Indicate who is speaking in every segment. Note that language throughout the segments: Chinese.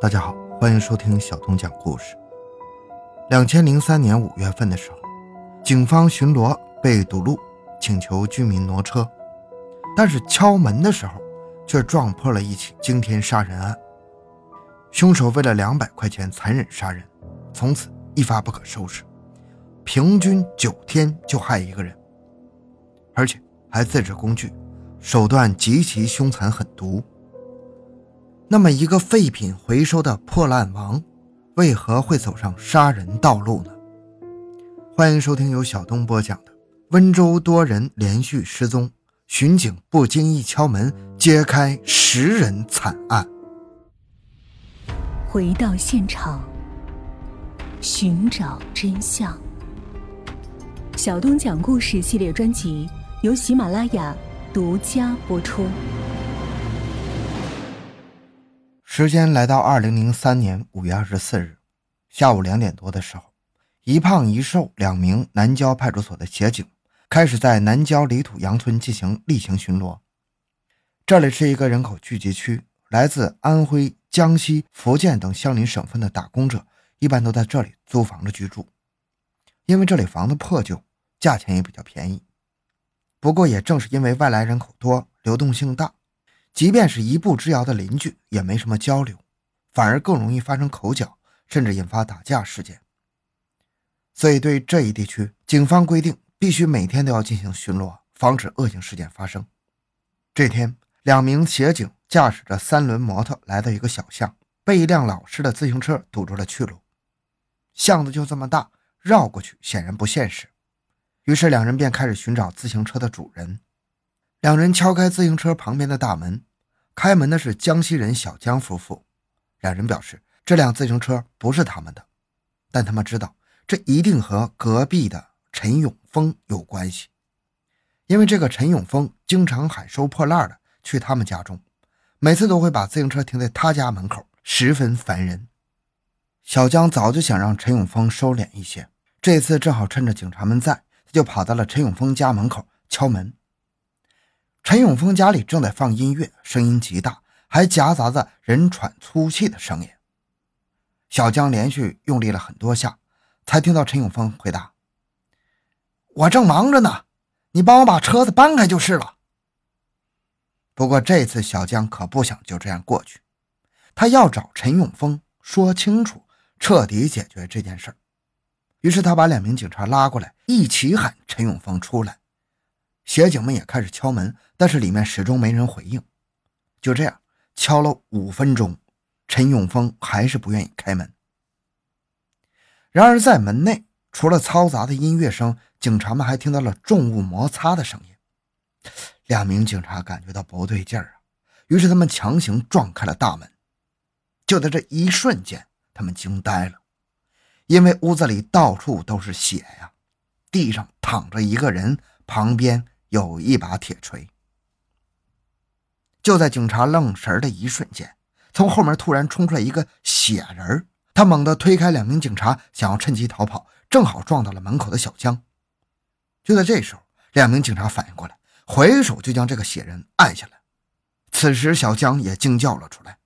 Speaker 1: 大家好，欢迎收听小东讲故事。两千零三年五月份的时候，警方巡逻被堵路，请求居民挪车，但是敲门的时候却撞破了一起惊天杀人案。凶手为了两百块钱残忍杀人，从此一发不可收拾，平均九天就害一个人，而且还自制工具，手段极其凶残狠毒。那么，一个废品回收的破烂王，为何会走上杀人道路呢？欢迎收听由小东播讲的《温州多人连续失踪，巡警不经意敲门揭开十人惨案》。
Speaker 2: 回到现场，寻找真相。小东讲故事系列专辑由喜马拉雅独家播出。
Speaker 1: 时间来到二零零三年五月二十四日下午两点多的时候，一胖一瘦两名南郊派出所的协警开始在南郊李土洋村进行例行巡逻。这里是一个人口聚集区，来自安徽、江西、福建等相邻省份的打工者一般都在这里租房子居住，因为这里房子破旧，价钱也比较便宜。不过也正是因为外来人口多，流动性大。即便是一步之遥的邻居，也没什么交流，反而更容易发生口角，甚至引发打架事件。所以，对这一地区，警方规定必须每天都要进行巡逻，防止恶性事件发生。这天，两名协警驾驶着三轮摩托来到一个小巷，被一辆老式的自行车堵住了去路。巷子就这么大，绕过去显然不现实。于是，两人便开始寻找自行车的主人。两人敲开自行车旁边的大门，开门的是江西人小江夫妇。两人表示，这辆自行车不是他们的，但他们知道这一定和隔壁的陈永峰有关系，因为这个陈永峰经常喊收破烂的去他们家中，每次都会把自行车停在他家门口，十分烦人。小江早就想让陈永峰收敛一些，这次正好趁着警察们在，他就跑到了陈永峰家门口敲门。陈永峰家里正在放音乐，声音极大，还夹杂着人喘粗气的声音。小江连续用力了很多下，才听到陈永峰回答：“我正忙着呢，你帮我把车子搬开就是了。”不过这次小江可不想就这样过去，他要找陈永峰说清楚，彻底解决这件事于是他把两名警察拉过来，一起喊陈永峰出来。协警们也开始敲门，但是里面始终没人回应。就这样敲了五分钟，陈永峰还是不愿意开门。然而在门内，除了嘈杂的音乐声，警察们还听到了重物摩擦的声音。两名警察感觉到不对劲儿啊，于是他们强行撞开了大门。就在这一瞬间，他们惊呆了，因为屋子里到处都是血呀，地上躺着一个人，旁边。有一把铁锤。就在警察愣神的一瞬间，从后门突然冲出来一个血人他猛地推开两名警察，想要趁机逃跑，正好撞到了门口的小江。就在这时候，两名警察反应过来，回手就将这个血人按下来。此时，小江也惊叫了出来，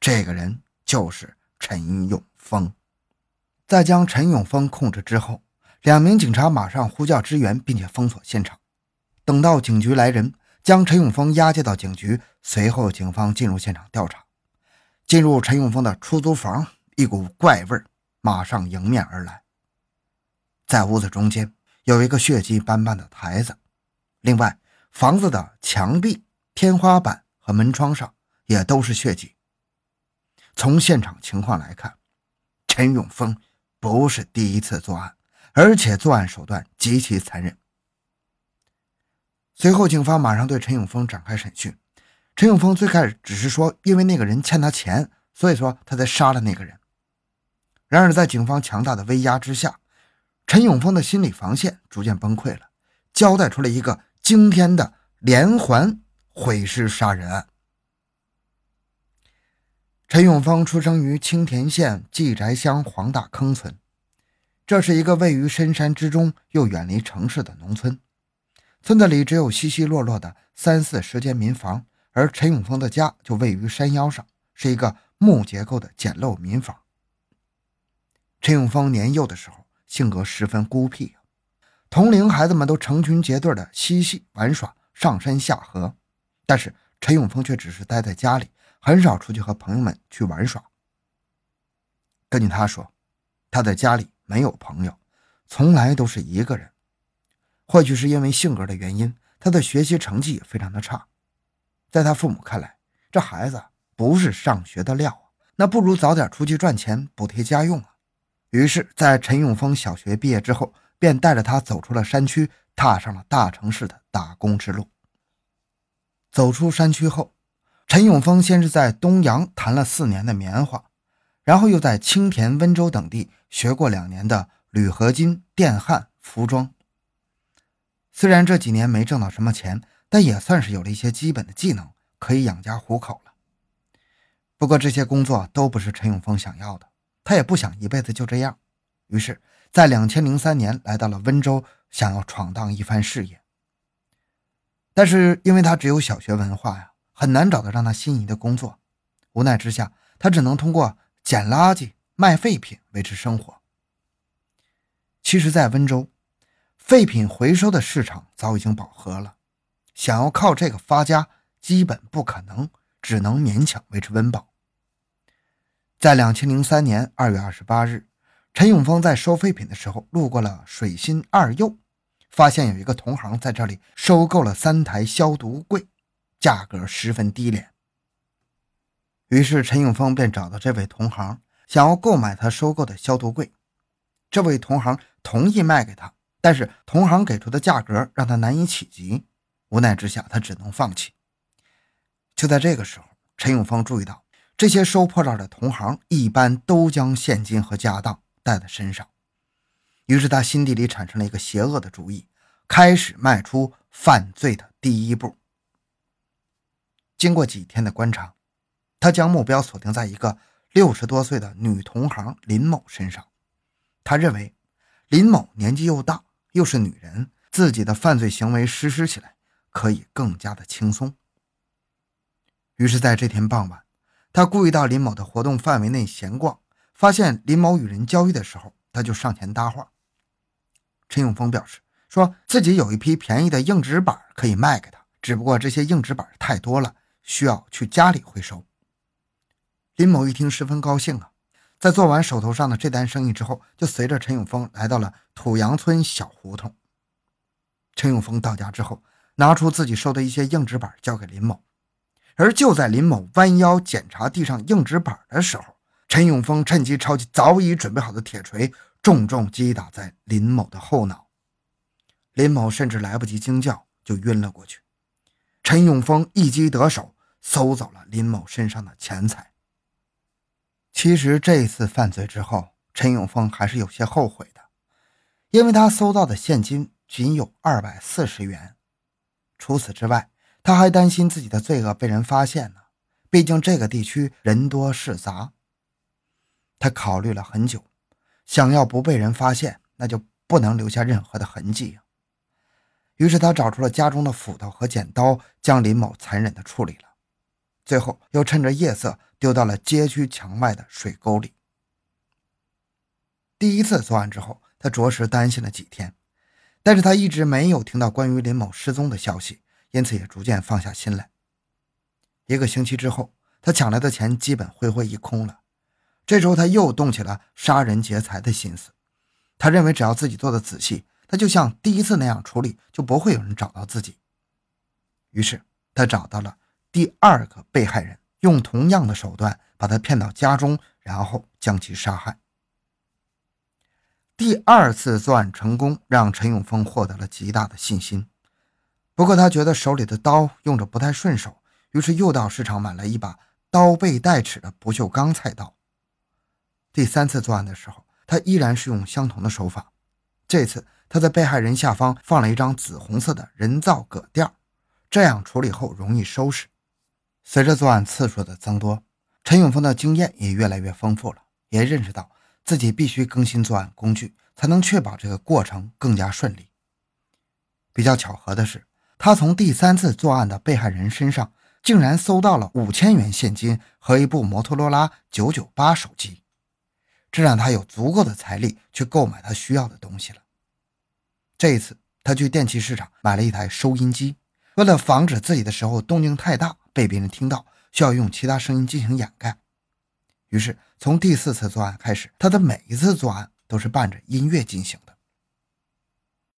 Speaker 1: 这个人就是陈永峰。在将陈永峰控制之后，两名警察马上呼叫支援，并且封锁现场。等到警局来人，将陈永峰押解到警局。随后，警方进入现场调查。进入陈永峰的出租房，一股怪味马上迎面而来。在屋子中间有一个血迹斑斑的台子，另外，房子的墙壁、天花板和门窗上也都是血迹。从现场情况来看，陈永峰不是第一次作案，而且作案手段极其残忍。随后，警方马上对陈永峰展开审讯。陈永峰最开始只是说，因为那个人欠他钱，所以说他才杀了那个人。然而，在警方强大的威压之下，陈永峰的心理防线逐渐崩溃了，交代出了一个惊天的连环毁尸杀人案。陈永峰出生于青田县季宅乡黄大坑村，这是一个位于深山之中又远离城市的农村。村子里只有稀稀落落的三四十间民房，而陈永峰的家就位于山腰上，是一个木结构的简陋民房。陈永峰年幼的时候性格十分孤僻同龄孩子们都成群结队的嬉戏玩耍、上山下河，但是陈永峰却只是待在家里，很少出去和朋友们去玩耍。根据他说，他在家里没有朋友，从来都是一个人。或许是因为性格的原因，他的学习成绩也非常的差。在他父母看来，这孩子不是上学的料，那不如早点出去赚钱补贴家用啊。于是，在陈永峰小学毕业之后，便带着他走出了山区，踏上了大城市的打工之路。走出山区后，陈永峰先是在东阳弹了四年的棉花。然后又在青田、温州等地学过两年的铝合金、电焊、服装。虽然这几年没挣到什么钱，但也算是有了一些基本的技能，可以养家糊口了。不过这些工作都不是陈永峰想要的，他也不想一辈子就这样。于是，在两千零三年来到了温州，想要闯荡一番事业。但是因为他只有小学文化呀，很难找到让他心仪的工作。无奈之下，他只能通过。捡垃圾、卖废品维持生活。其实，在温州，废品回收的市场早已经饱和了，想要靠这个发家，基本不可能，只能勉强维持温饱。在两千零三年二月二十八日，陈永峰在收废品的时候，路过了水心二幼，发现有一个同行在这里收购了三台消毒柜，价格十分低廉。于是陈永峰便找到这位同行，想要购买他收购的消毒柜。这位同行同意卖给他，但是同行给出的价格让他难以企及。无奈之下，他只能放弃。就在这个时候，陈永峰注意到，这些收破烂的同行一般都将现金和家当带在身上。于是他心底里产生了一个邪恶的主意，开始迈出犯罪的第一步。经过几天的观察。他将目标锁定在一个六十多岁的女同行林某身上。他认为林某年纪又大，又是女人，自己的犯罪行为实施起来可以更加的轻松。于是，在这天傍晚，他故意到林某的活动范围内闲逛，发现林某与人交易的时候，他就上前搭话。陈永峰表示，说自己有一批便宜的硬纸板可以卖给他，只不过这些硬纸板太多了，需要去家里回收。林某一听，十分高兴啊！在做完手头上的这单生意之后，就随着陈永峰来到了土阳村小胡同。陈永峰到家之后，拿出自己收的一些硬纸板交给林某，而就在林某弯腰检查地上硬纸板的时候，陈永峰趁机抄起早已准备好的铁锤，重重击打在林某的后脑。林某甚至来不及惊叫，就晕了过去。陈永峰一击得手，搜走了林某身上的钱财。其实这一次犯罪之后，陈永峰还是有些后悔的，因为他搜到的现金仅有二百四十元。除此之外，他还担心自己的罪恶被人发现呢。毕竟这个地区人多势杂。他考虑了很久，想要不被人发现，那就不能留下任何的痕迹于是他找出了家中的斧头和剪刀，将林某残忍地处理了。最后又趁着夜色。丢到了街区墙外的水沟里。第一次作案之后，他着实担心了几天，但是他一直没有听到关于林某失踪的消息，因此也逐渐放下心来。一个星期之后，他抢来的钱基本挥霍一空了。这时候，他又动起了杀人劫财的心思。他认为，只要自己做的仔细，他就像第一次那样处理，就不会有人找到自己。于是，他找到了第二个被害人。用同样的手段把他骗到家中，然后将其杀害。第二次作案成功，让陈永峰获得了极大的信心。不过他觉得手里的刀用着不太顺手，于是又到市场买了一把刀背带齿的不锈钢菜刀。第三次作案的时候，他依然是用相同的手法。这次他在被害人下方放了一张紫红色的人造葛垫，这样处理后容易收拾。随着作案次数的增多，陈永峰的经验也越来越丰富了，也认识到自己必须更新作案工具，才能确保这个过程更加顺利。比较巧合的是，他从第三次作案的被害人身上竟然搜到了五千元现金和一部摩托罗拉九九八手机，这让他有足够的财力去购买他需要的东西了。这一次，他去电器市场买了一台收音机，为了防止自己的时候动静太大被别人听到，需要用其他声音进行掩盖。于是，从第四次作案开始，他的每一次作案都是伴着音乐进行的。